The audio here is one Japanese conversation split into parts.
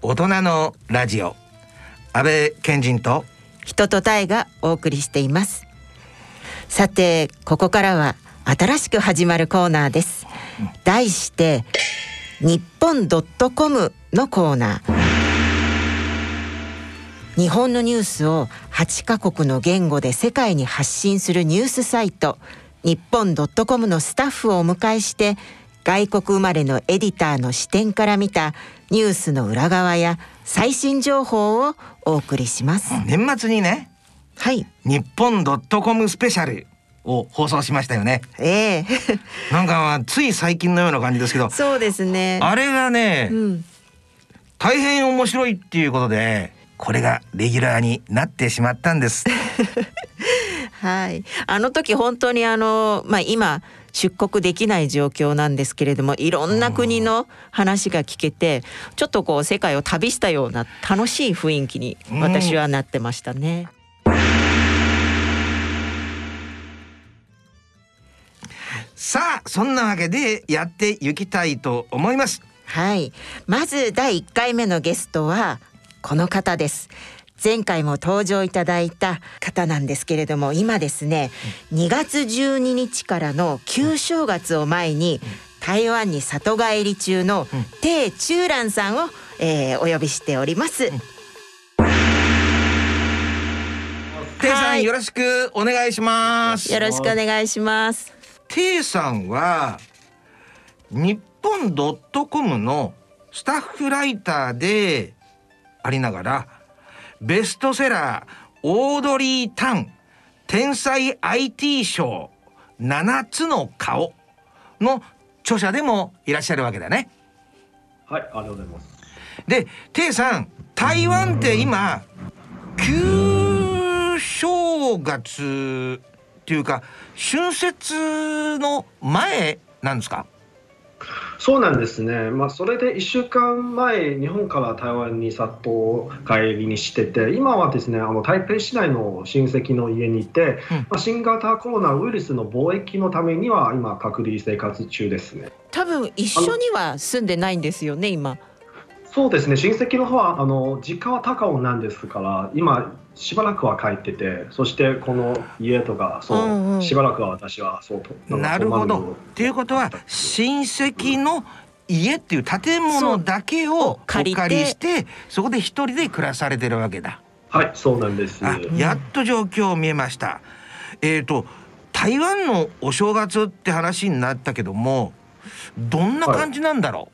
大人のラジオ。安倍賢人と人と体がお送りしています。さてここからは新しく始まるコーナーです。題して日本ドットコムのコーナー。日本のニュースを8カ国の言語で世界に発信するニュースサイト。日本ドットコムのスタッフをお迎えして外国生まれのエディターの視点から見たニュースの裏側や最新情報をお送りします。年末にねはい。日本ドットコムスペシャルを放送しましたよねええ なんかまあつい最近のような感じですけどそうですね。あれがね、うん。大変面白いっていうことでこれがレギュラーになってしまったんです はい。あの時本当にあのまあ今出国できない状況なんですけれどもいろんな国の話が聞けてちょっとこう世界を旅したような楽しい雰囲気に私はなってましたね。さあそんなわけでやっていきたいと思いますはい。まず第1回目のゲストはこの方です。前回も登場いただいた方なんですけれども今ですね2月12日からの旧正月を前に台湾に里帰り中の鄭中蘭さんを、えーお呼びしております。テイさはいんよろしくお願いします。よろしくお願いします。テイさんは日本ドットコムのスタッフライターでありながらベストセラーオードリー・タン天才 IT 賞7つの顔の著者でもいらっしゃるわけだね。はい、ありがとうございます。で、テイさん、台湾って今旧正月っていうか春節の前なんですか？そうなんですね。まあ、それで1週間前、日本から台湾に里帰りにしてて、今はですね、あの台北市内の親戚の家にいて、うんまあ、新型コロナウイルスの貿易のためには、今、隔離生活中ですね。多分一緒には住んでないんですよね今。そうですね、親戚の方は、あの実家は高尾なんですから、今、しばらくは帰ってて、そしてこの家とか、そう、うんうんしばらくは私はそうと。なるほど。っていうことは親戚の家っていう建物だけをお借借りてりしてそこで一人で暮らされてるわけだ。はい、そうなんです。あ、やっと状況見えました。えっ、と台湾のお正月って話になったけどもどんな感じなんだろ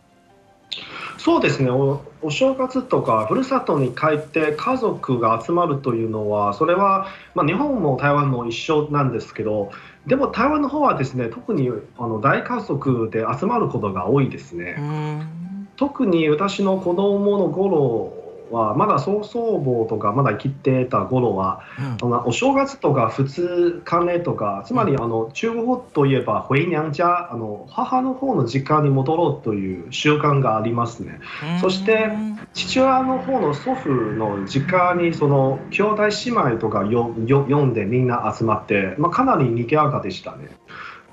そうですねおお正月とかふるさとに帰って家族が集まるというのはそれは、まあ、日本も台湾も一緒なんですけどでも台湾の方はですね特にあの大家族で集まることが多いですね。ん特に私の子供の頃はまだ曽祖母とかまだ生きてた頃はあのお正月とか2日目とかつまりあの中国といえば回娘家あの母の方の実家に戻ろうという習慣がありますね。うんそして父親の方の祖父の実家にその兄弟姉妹とかよよ読んでみんな集まって、まあ、かなり賑やかでしたね。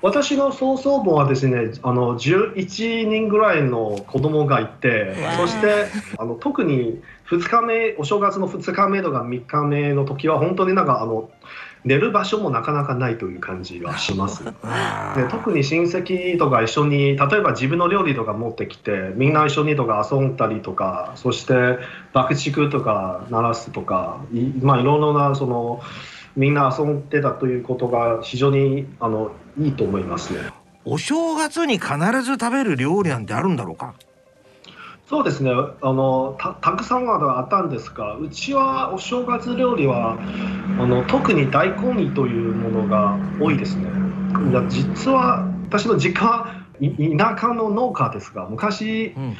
私の曽祖母はですねあの11人ぐらいの子供がいてそしてあの特に2日目お正月の2日目とか3日目の時は本当になんかあの寝る場所もなかなかないという感じはします。で特に親戚とか一緒に例えば自分の料理とか持ってきてみんな一緒にとか遊んだりとかそして爆竹とか鳴らすとかい,、まあ、いろいろなそのみんな遊んでたということが非常にあのいいと思いますね。お正月に必ず食べる料理なんてあるんだろうか？そうですねあのたたくさんはあったんですがうちはお正月料理はあの特に大根煮というものが多いですね。いや実は私の実家い田舎の農家ですが昔うん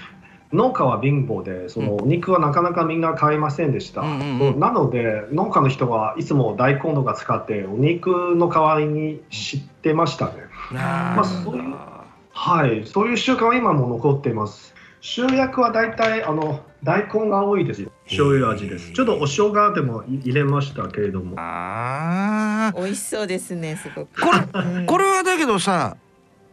農家は貧乏でそのお肉はなかなかみんな買えませんでした、うんうんうん。なので農家の人はいつも大根とか使ってお肉の代わりに知ってましたね。なまあそういうはい。そういう習慣は今も残っています。主役は大体あの大根が多いです醤油味です。ちょっとお生姜でも入れましたけれども。あー。美味しそうですねすごく。これうん。これはだけどさ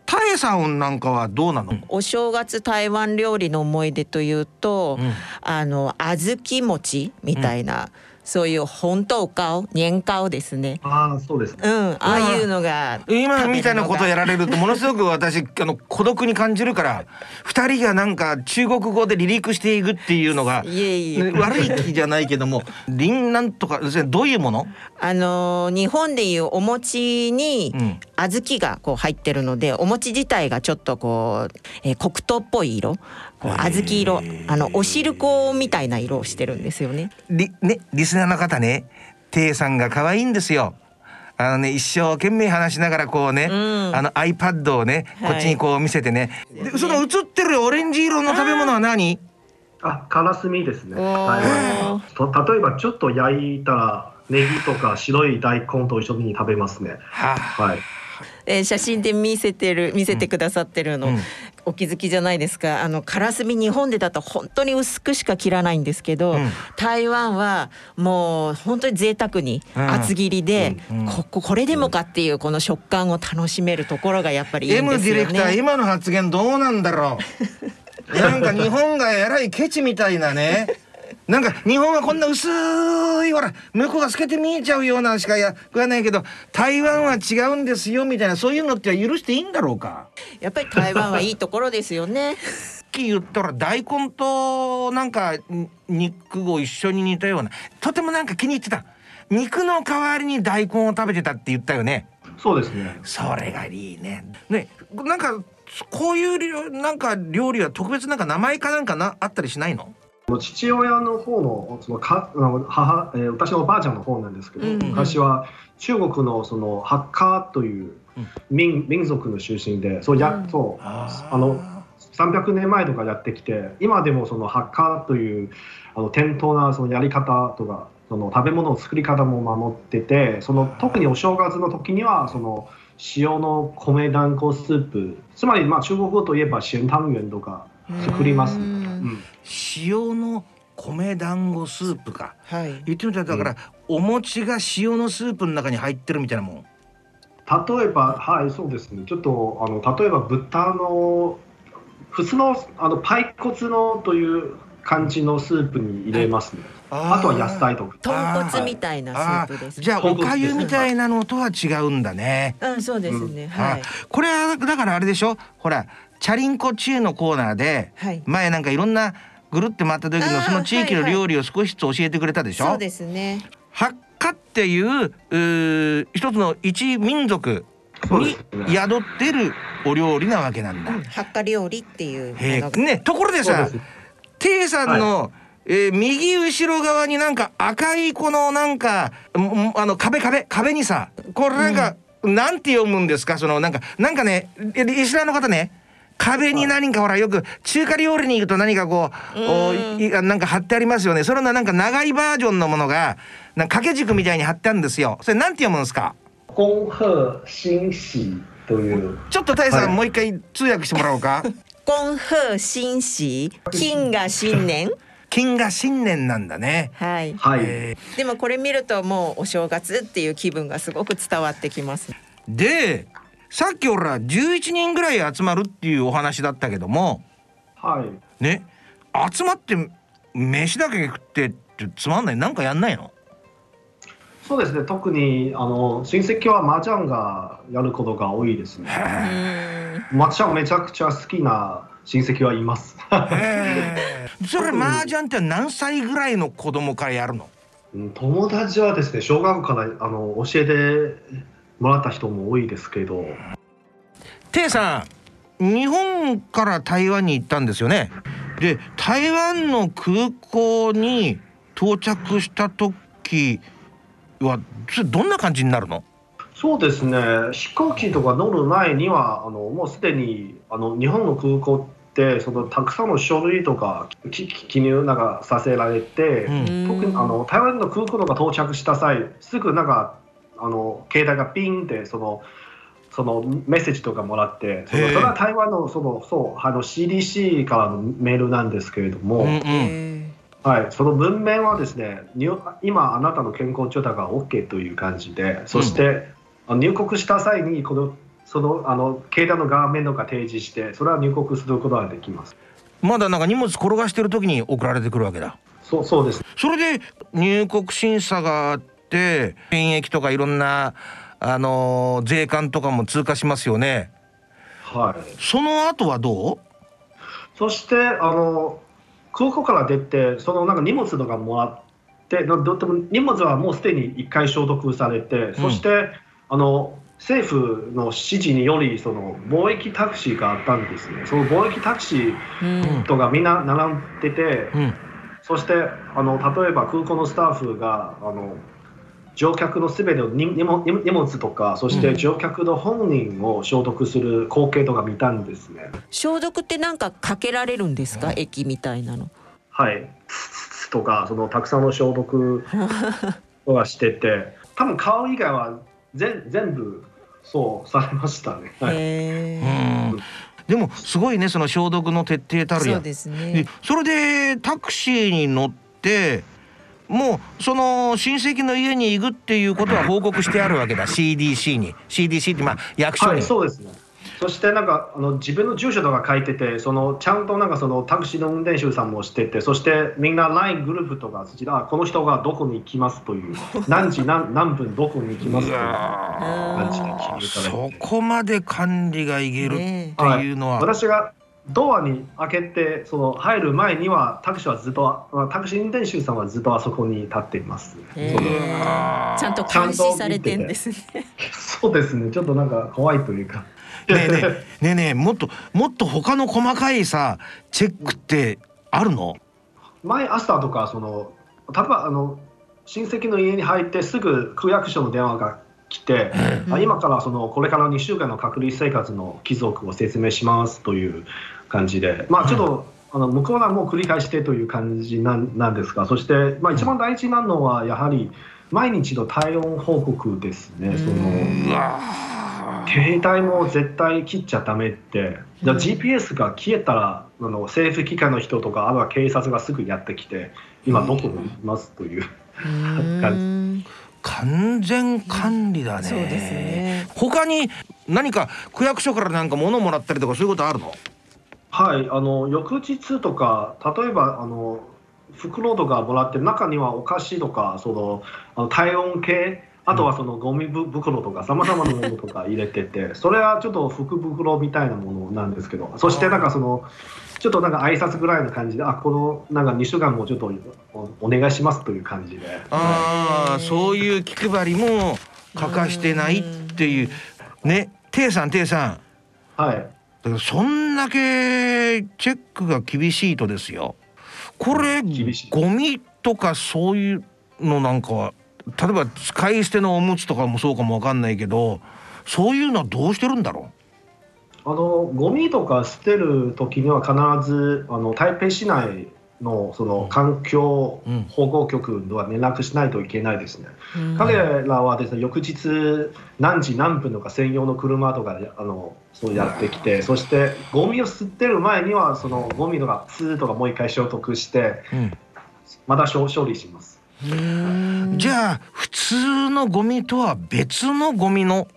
タエさんなんかはどうなの、お正月台湾料理の思い出というと、うん。あの小豆餅みたいな、そういう本豆糕年糕ですね。ああ、そうですね。うんああいうのが今みたいなことやられるとものすごく私あの孤独に感じるから二人がなんか中国語で離陸していくっていうのがいえいえ。悪い気じゃないけども 林なんとかどういうもの、あのー日本でいうお餅にうん小豆がこう入ってるのでお餅自体がちょっとこう、えー黒糖っぽい色こう小豆色あのお汁粉みたいな色をしてるんですよね。リねリスナーの方ねテイさんが可愛いんですよ。あのね一生懸命話しながらこうね、うんあの iPad をねはいこっちにこう見せてね、でその映ってるオレンジ色の食べ物は何？あ、カラスミですね。はい。と例えばちょっと焼いたネギとか白い大根と一緒に食べますね。はあはい。えー写真で見せてる見せてくださってるの、うん。お気づきじゃないですか。あのカラスミ日本でだと本当に薄くしか切らないんですけど、うん。台湾はもう本当に贅沢にうん厚切りで、うん。こここれでもかっていうこの食感を楽しめるところがやっぱりいいん M ですよディレクターね。今の発言どうなんだろう。なんか日本がえらいケチみたいなねなんか日本はこんな薄いほら向こうが透けて見えちゃうようなしかや食わないけど台湾は違うんですよみたいなそういうのって許していいんだろうか？やっぱり台湾はいいところですよね。さっき言ったら大根となんかん肉を一緒に煮たようなとてもなんか気に入ってた。肉の代わりに大根を食べてたって言ったよね。そうですね。それがいいね。ねなんかこういう料なんか料理は特別なんか名前かなんかなあったりしないの？父親の方のその母、えー私のおばあちゃんの方なんですけど、うん。うん昔は中国のそのハッカーという民,、民族の出身でそうや、ああの300年前とかやってきて今でもそのハッカーというあの伝統なそのやり方とかその食べ物の作り方も守っててその特にお正月の時にはその塩の米団子スープつまりまあ中国語といえば咸湯圆とか作ります。うん塩の米団子スープかはい。言ってみたらだから、お餅が塩のスープの中に入ってるみたいなもん例えば、はい、そうですね。ちょっと、あの、例えば豚の、普通の、あの、パイ骨のという感じのスープに入れますね。あとは野菜とか。豚骨みたいなスープです。じゃあおかゆみたいなのとは違うんだね、うん、そうですね。はい。あこれはだからあれでしょ？ほらチャリンコチーのコーナーではい。前なんかいろんなぐるって回った時のその地域の料理を少しずつ教えてくれたでしょ、そうですね。ハッカっていううー一つの一民族に。宿ってるお料理なわけなんだ。うん、発火料理っていうねところでさテイさんの、えー右後ろ側になんか赤いこのなんかんんあの壁壁壁にさこれなんか、なんて読むんですか？そのなんかなんかねリリスナーの方ね壁に何かほらよく中華料理に行くと何かこうおうんいなんか貼ってありますよねそれのなんか長いバージョンのものがなんか掛け軸みたいに貼ってあるんですよそれなんて読むんですか？恭贺新喜という。ちょっとタイさん、はいもう一回通訳してもらおうか恭贺新喜、金が新年？金が新年なんだねはい。はい。えーでもこれ見るともうお正月っていう気分がすごく伝わってきます。でさっき俺ら11人ぐらい集まるっていうお話だったけどもはい。ね集まって飯だけ食ってってつまんないなんかやんないの？そうですね。特に、あの、親戚は麻雀がやることが多いですね。うん。麻雀めちゃくちゃ好きな親戚はいます。それ麻雀って何歳ぐらいの子供からやるの？うん友達はですね、小学校からあの教えてもらった人も多いですけど、テイさん日本から台湾に行ったんですよね。で台湾の空港に到着した時はどんな感じになるの？そうですね、飛行機とか乗る前には、あのもうすでにあの日本の空港ってそのたくさんの書類とか記入なんかさせられて、うん。特にあの台湾の空港が到着した際、すぐなんかあの携帯がピンってそのそのメッセージとかもらって、それは台湾のそのそうあの CDC からのメールなんですけれども、うんうん。へはい、その文面はですね、入今あなたの健康状態が OK という感じで、そして、あの入国した際にこのそのあの携帯の画面とか提示してそれは入国することができます。まだなんか荷物転がしてる時に送られてくるわけだ。そうそうです。それで入国審査があって検疫とかいろんなあのー税関とかも通過しますよね。はい。その後はどう？そしてあの空港から出てそのなんか荷物とかもらってでも荷物はもうすでに一回消毒されて、そしてあの政府の指示によりその貿易タクシーがあったんですね。その貿易タクシーうん。とかみんな並んでて、うん。そしてあの例えば空港のスタッフがあの乗客のすべての荷荷物とかそして乗客の本人を消毒する光景とか見たんですね。消毒ってなんかかけられるんですか？液みたいなの。はい、とかそのたくさんの消毒とかしてて。多分顔以外は全全部そうされましたね。はい、うへん。でもすごいねその消毒の徹底たるやえそうんですでねそれでタクシーに乗ってもうその親戚の家に行くっていうことは報告してあるわけだ CDC に。CDC ってまあ役所に、はい、そうですね。そしてなんかあの自分の住所とか書いててそのちゃんとなんかそのタクシーの運転手さんもしててそしてみんな LINE グループとかそちらあこの人がどこに行きますという。何時何何分どこに行きますという。感じで決めたらそこまで管理がいけるってねいうのは、私がドアに開けてその入る前にはタクシーはずっとあタクシー運転手さんはずっとあそこに立っています。ちゃんと監視されてんですね。そうですねちょっとなんか怖いというか。ねえねえねえねえもっともっと他の細かいさチェックってあるの？前朝とかその例えばあの親戚の家に入ってすぐ区役所の電話が来て、あ今からそのこれから2週間の隔離生活の貴族を説明しますという感じで。まあちょっと、あの向こうはもう繰り返してという感じなんなんですがそして、まあ、一番大事なのはやはり毎日の体温報告ですね。その携帯も絶対切っちゃダメって、じゃあうん。GPS が消えたらあの政府機関の人とかあるいは警察がすぐやってきて今どこにいますという、うん。完全管理だね、そうですね。他に何か区役所からなんか物もらったりとかそういうことあるの？はいあの翌日とか例えばあの袋とかもらって中にはお菓子とかそのあの体温計あとはそのゴミぶ袋とかさまざまなものとか入れててそれはちょっと福袋みたいなものなんですけどそしてなんかそのちょっとなんか挨拶ぐらいの感じであこのなんか2週間もちょっとおお願いしますという感じで。ああそういう気配りも欠かしてないっていう。ねテイさんテイさん。はいだからそんだけチェックが厳しいとですよ。これゴミとかそういうのなんかは例えば使い捨てのおむつとかもそうかもわかんないけどそういうのはどうしてるんだろあのゴミとか捨てる時には必ずあの台北市内のその環境うん保護局では連絡しないといけないですね。うん彼らはですね翌日何時何分とか専用の車とかであのそうやってきてそしてゴミを捨てる前にはそのゴミとかツーとかもう一回消毒してう、うんまた処処理します。うんじゃあ普通のゴミとは別のゴミの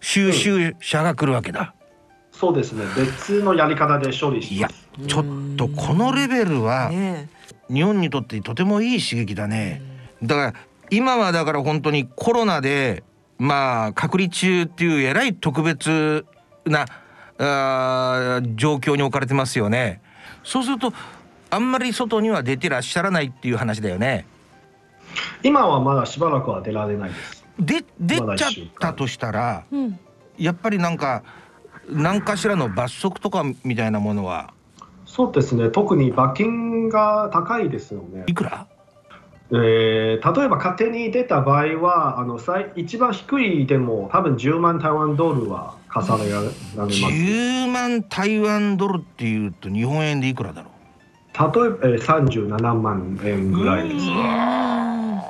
収集車が来るわけだ。そうですね別のやり方で処理します。ちょっとこのレベルはね日本にとってとてもいい刺激だね。だから今はだから本当にコロナでまあ隔離中っていうえらい特別なあー状況に置かれてますよね。そうするとあんまり外には出てらっしゃらないっていう話だよね。今はまだしばらくは出られないです。で出ちゃったとしたらうんやっぱりなんか何かしらの罰則とかみたいなものはそうですね特に罰金が高いですよね。いくら？えー例えば勝手に出た場合はあの最一番低いでも多分10万台湾ドルは課されられます。10万台湾ドルっていうと日本円でいくらだろ例えば、えー、37万円ぐらいです。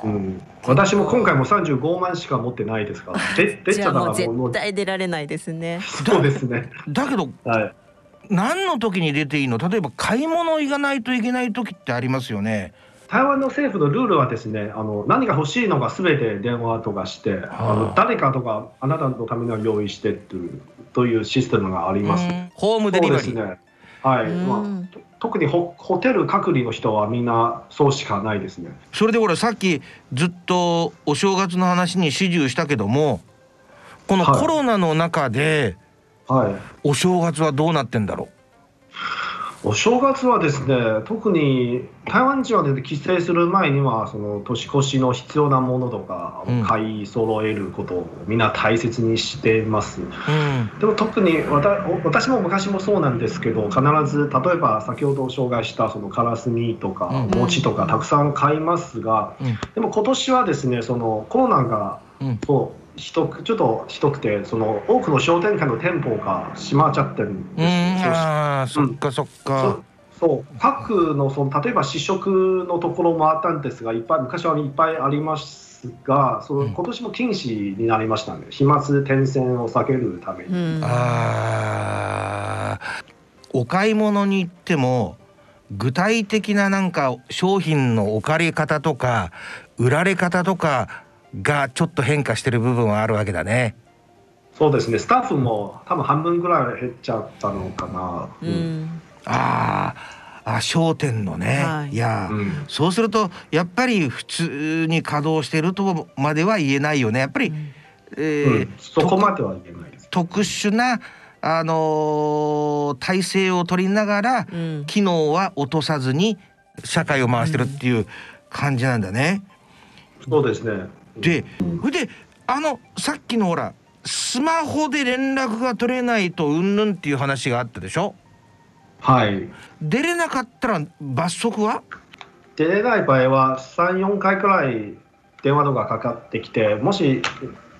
うん、私も今回も35万しか持ってないですから。で出ちゃったじゃあもうらもう絶対出られないですね。そうですね。うだけどはい。何の時に出ていいの？例えば買い物行かないといけない時ってありますよね台湾の政府のルールはですね、あの何が欲しいのがすべて電話とかして、はああの誰かとかあなたのために用意してというというシステムがあります。うんホームデリバリー。ですね。はい。うんまあと特にホホテル隔離の人はみんなそうしかないですね。それでほらさっきずっとお正月の話に始終したけどもこのはいコロナの中ではい。お正月はどうなってんだろお正月はですね、特に台湾人は、ね、帰省する前にはその年越しの必要なものとかうんを買い揃えることをみんな大切にしています。う。うん。でも特にわた私も昔もそうなんですけど必ず例えば先ほど紹介したそのカラスミとかうん餅とかたくさん買いますが、うんでも今年はですねそのコロナがうん。そうひどくちょっとひどくてその多くの商店街の店舗が閉まっちゃってるんですうん。よ。ああ、そっかそっか。そう各のその例えば試食のところもあったんですがいっぱい昔はいっぱいありますがそのうん今年も禁止になりましたね飛沫転染を避けるために。うんああ。お買い物に行っても具体的ななんか商品の置かれ方とか売られ方とかがちょっと変化してる部分はあるわけだね。そうですね、スタッフも多分半分ぐらい減っちゃったのかな。ううんんあーあ、商店のね。はいいや、うんそうするとやっぱり普通に稼働してるとまでは言えないよね。やっぱり、えーうんそこまでは言えないです。特殊なあのー体制を取りながらうん機能は落とさずに社会を回してるっていう感じなんだね。そうですね。で、それであのさっきのほらスマホで連絡が取れないとうんぬんっていう話があったでしょ？はい。出れなかったら罰則は？出れない場合は3、4回くらい電話とかかかってきて、もし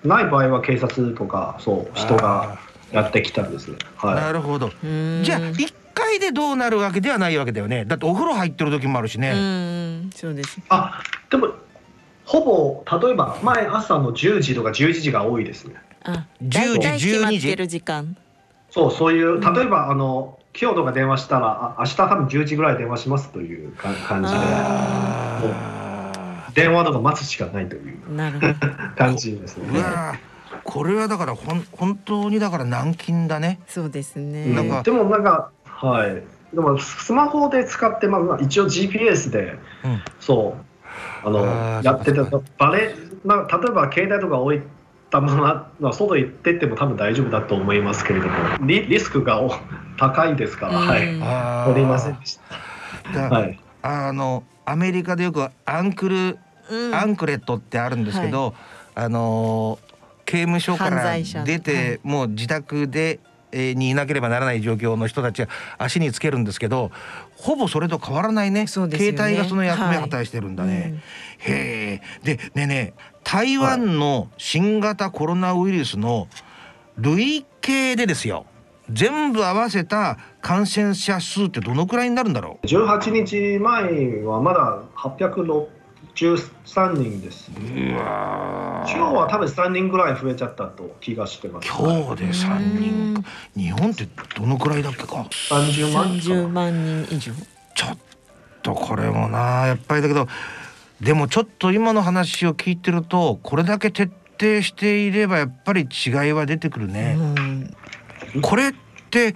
ない場合は警察とか、そう、人がやってきたんですね。なはるほど。うんじゃあ一回でどうなるわけではないわけだよね。だってお風呂入ってる時もあるしうね。んそうですい。あ、でも、ほぼ、例えば、前朝の10時とか11時が多いですね。あ10時大体決まっ12時てる時間。そう、そういう、うん。例えば、あの、今日とか電話したら、あ明日多分10時ぐらい電話しますというか感じで、あ電話とか待つしかないという。感じですね。これはだからほん本当にだから軟禁だね。そうですね。うん。なんかでもなんか、はい。でもスマホで使って、まあまあ、一応 GPS で、うん。そう、あのやっててそっかそっ、バレ、な例えば携帯とか置いたまま、まあ、外行ってっても多分大丈夫だと思いますけれども、リリスクがお高いですから、はい。うんあおりませんでしだた。はい。あのアメリカでよくアンクル、うん。アンクレットってあるんですけど、あの刑務所から出て、はい。もう自宅で、えーにいなければならない状況の人たちが足につけるんですけどほぼそれと変わらないね。ね。携帯がその役目を果たしてるんだね。へえ。でねえねえ台湾の新型コロナウイルスの累計でですよ全部合わせた感染者数ってどのくらいになるんだろう？18日前はまだ863人です。うわー今日は多分3人ぐらい増えちゃったと気がしてます。今日で3人か日本ってどのくらいだっけか？30万30万人以上ちょっとこれもなやっぱりだけどでもちょっと今の話を聞いてるとこれだけ徹底していればやっぱり違いは出てくるね。うんこれって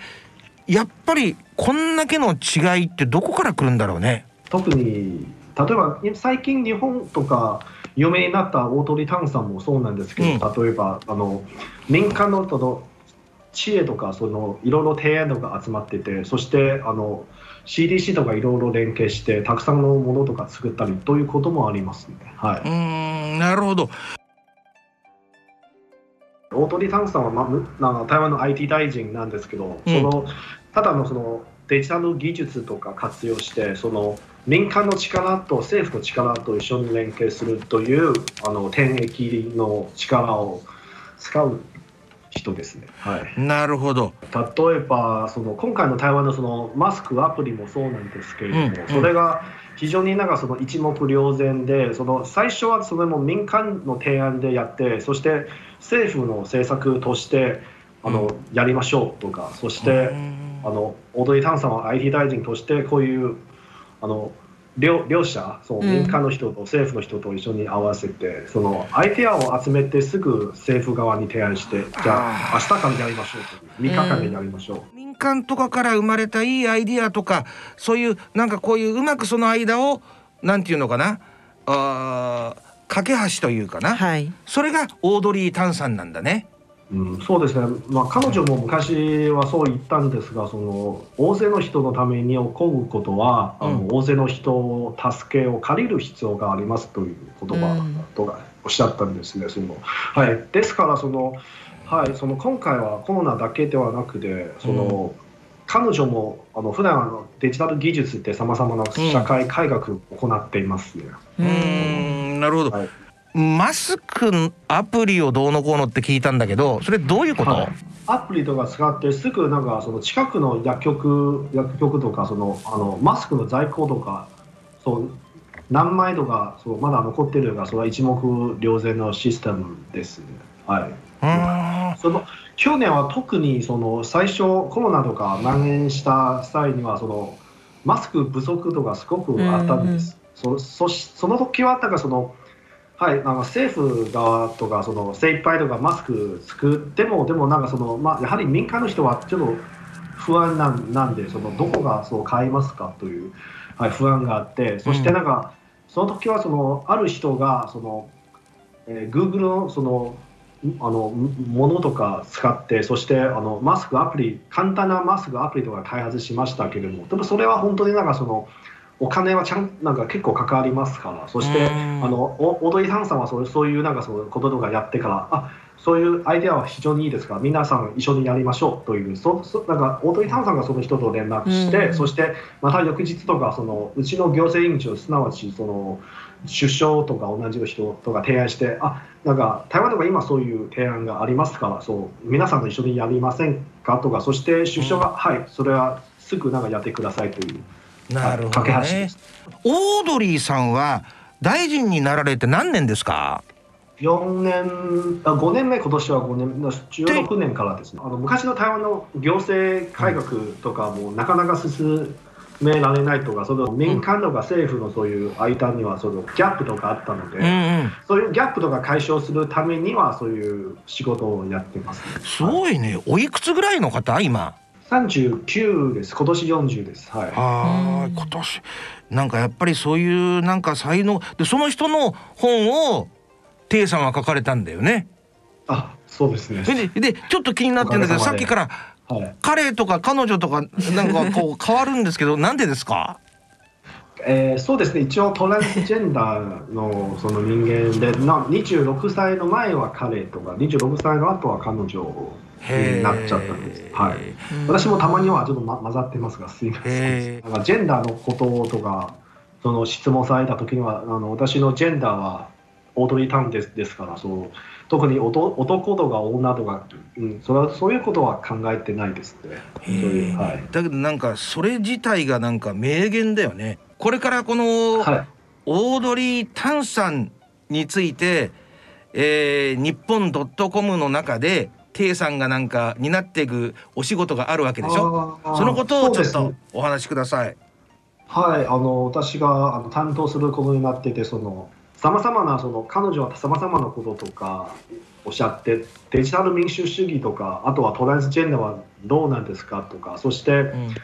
やっぱりこんだけの違いってどこから来るんだろうね？特に例えば最近日本とか有名になった大鳥炭酸もそうなんですけど、例えばあの民間のその知恵とかそのいろいろ提案とか集まっててそしてあの CDC とかいろいろ連携してたくさんのものとか作ったりということもありますね。はうい、ーんなるほど。大鳥炭酸は、まあ台湾の IT 大臣なんですけど、うんそのただのそのデジタル技術とか活用してその民間の力と政府の力と一緒に連携するというあの天液の力を使う人ですね。はい、なるほど。例えばその今回の台湾のそのマスクアプリもそうなんですけれども、うんうんそれが非常になんかその一目瞭然でその最初はそれも民間の提案でやってそして政府の政策としてあの、やりましょうとかそして、うんあの大鳥炭さんは IT 大臣としてこういうあの両両者その民間の人と政府の人と一緒に合わせて、そのアイデアを集めてすぐ政府側に提案してじゃあ明日からやりましょうという3日間でやりましょう。民間とかから生まれたいいアイディアとかそういうなんかこういううまくその間をなんていうのかなあー架け橋というかな、はい。それがオードリー・タンさんなんだね。うん、そうですね、まあ、彼女も昔はそう言ったんですがその大勢の人のために起こることは、あうん。の大勢の人を助けを借りる必要がありますという言葉とかおっしゃったんですね。その。はい、ですからその、はい、その今回はコロナだけではなくてその、彼女もあの普段あのデジタル技術ってさまざまな社会改革を行っていますね。うーんなるほど、はいマスクアプリをどうのこうのって聞いたんだけどそれどういうこと、はいアプリとか使ってすぐなんかその近くの薬局薬局とかそのあのマスクの在庫とかそう何枚とかそうまだ残ってるがそれは一目瞭然のシステムですね。はい。うーんその去年は特にその最初コロナとか蔓延した際にはそのマスク不足とかすごくあったんです。そそしその時はなんかそのはい、なんか政府側とかその精一杯とかマスク作ってもでもなんかその、まあ、やはり民間の人はちょっと不安なんなんでそのどこがそう買いますかという、はい、不安があってそしてなんか、その時はそのある人がその、えー、Google のそのあのものとか使ってそしてあのマスクアプリ簡単なマスクアプリとか開発しましたけれどもでもそれは本当になんかそのお金はちゃんなんか結構かかりますから。そしてうん。あのおオードリー・タンさんはそうそういうなんかそういうこととかやってからあそういうアイデアは非常にいいですから皆さん一緒にやりましょうというそそなんかオードリー・タンさんがその人と連絡して、うん。そしてまた翌日とかそのうちの行政委員長すなわちその首相とか同じ人とか提案してあなんか台湾とか今そういう提案がありますからそう皆さんと一緒にやりませんかとかそして首相が、はいそれはすぐなんかやってくださいというなるほどね。す。オードリーさんは大臣になられて何年ですか？4年あ5年目今年は5年16年からですね。あの昔の台湾の行政改革とかもなかなか進められないとかその民間とか政府のそういう間にはそのギャップとかあったので、うんうん。そういうギャップとか解消するためにはそういう仕事をやってます、ね、すごいねおいくつぐらいの方今39です。今年40です。はい。ああ今年。なんかやっぱりそういうなんか才能でその人の本をテイさんは書かれたんだよね。あそうですね。ででちょっと気になってるんだけどさっきからはい。彼とか彼女とかなんかこう 変わるんですけどなんでですか？えーそうですね。一応トランスジェンダーのその人間でな26歳の前は彼とか26歳の後は彼女になっちゃったんです、はい、私もたまにはちょっと、ま、混ざってますがすいませへん。なんかジェンダー。のこととかその質問された時にはあの私のジェンダーはオードリー・タンですですからそう特に男男とか女とか、うん、それはそういうことは考えてないですね。そういうはい。だけどなんかそれ自体がなんか名言だよね。これからこのはい。オードリー・タンさんについて、えー、日本ドットコムの中でテイさんがなんか担っていくお仕事があるわけでしょ？そのことをちょっとお話しください。はい、あの私があの担当することになってて、そのさまざまなその彼女はさまざまなこととかおっしゃって、デジタル民主主義とか、あとはトランスジェンダーはどうなんですかとか、そしてうん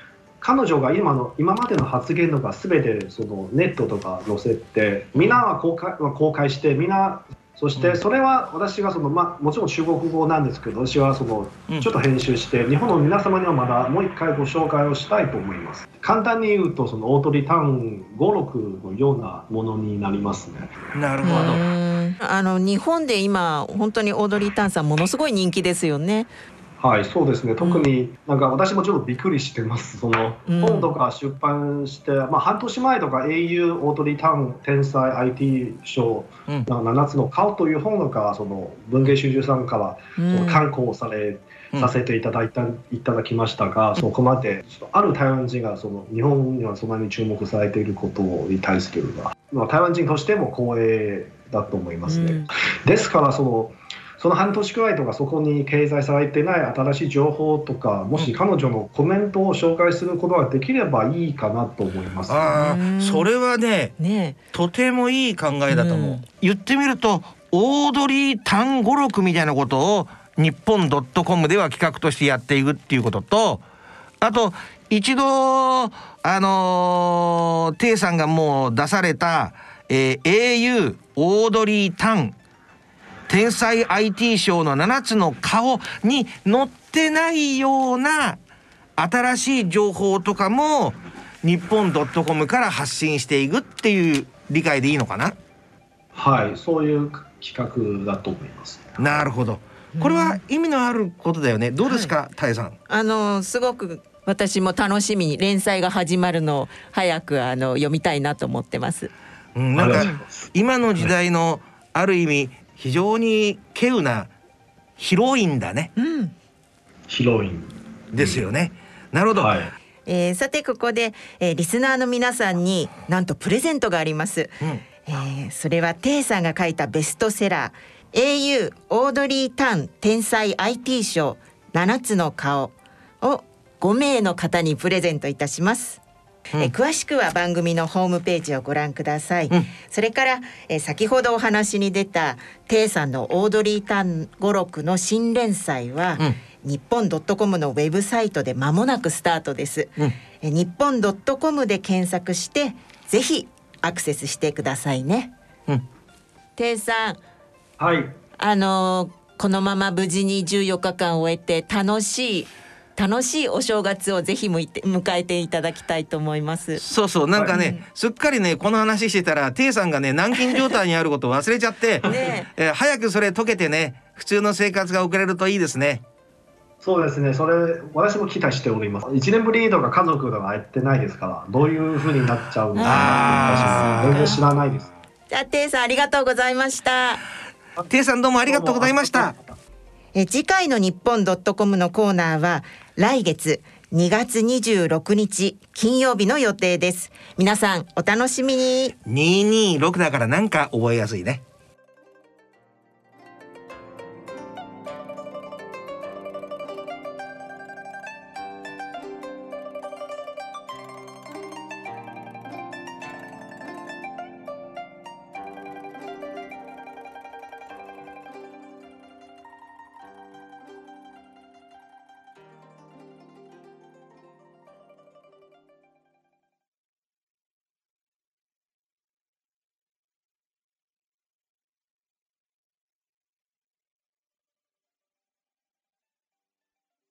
彼女が今の今までの発言とかすべてそのネットとか載せて、みんなは公開は公開して、みんなそしてそれは私がその、まあ、もちろん中国語なんですけど、私はそのうんちょっと編集して、日本の皆様にはまだもう一回ご紹介をしたいと思います。簡単に言うと、そのオートリターン語録のようなものになりますね。なるほど。うんあの日本で今本当にオードリー・タンさんものすごい人気ですよね。はい、そうですね。特になんか私もちょっとびっくりしてます。そのうん。本とか出版して、まあ半年前とか au オートリターン天才 IT 賞うん。7つの顔という本がその文芸春秋さんから刊行され、うん。させていただいたいただきましたが、そこまでちょっとある台湾人がその日本にはそんなに注目されていることに対するまあ台湾人としても光栄だと思いますね。うん。ですからそのその半年くらいとかそこに掲載されてない新しい情報とかもし彼女のコメントを紹介することができればいいかなと思います。ああそれはねねとてもいい考えだと思う、うん。言ってみるとオードリー単語録みたいなことを日本 .com では企画としてやっていくっていうこととあと一度あのー、テイさんがもう出された、えー au オードリー単天才 IT 賞の7つの顔に載ってないような新しい情報とかも日本 .com から発信していくっていう理解でいいのかな？はい、そういう企画だと思います。なるほど。これは意味のあることだよね。どうですかタエさん？あのすごく私も楽しみに連載が始まるのを早くあの読みたいなと思ってます。うんなんか今の時代のある意味非常に稀有なヒロインだねうん。ヒロイン。ですよねなるほど、はい。えーさてここで、えーリスナーの皆さんになんとプレゼントがあります。うんえーそれはテイさんが書いたベストセラー au オードリー・タン天才 IT 賞7つの顔を5名の方にプレゼントいたします。うんえー詳しくは番組のホームページをご覧ください。うんそれから、えー先ほどお話に出たテイさんのオードリー・タン語録の新連載は、うん日本 .com のウェブサイトで間もなくスタートです。うんえ日本 .com で検索してぜひアクセスしてくださいね。うんテイさん、はい。あのーこのまま無事に14日間終えて楽しい楽しいお正月をぜひ向いて迎えていただきたいと思います。そうそうなんかね、はいすっかりねこの話してたらテイさんがね軟禁状態にあることを忘れちゃって、ねえー早くそれ解けてね普通の生活が送れるといいですねそうですね。それ私も期待しております。一年ぶりとか家族とか会ってないですから、どういう風になっちゃうのか全然知らないです。じゃあテイさんありがとうございました。テイさんどうもありがとうございました。え次回の日本 .com のコーナーは来月2月26日金曜日の予定です。皆さんお楽しみに。226だからなんか覚えやすいね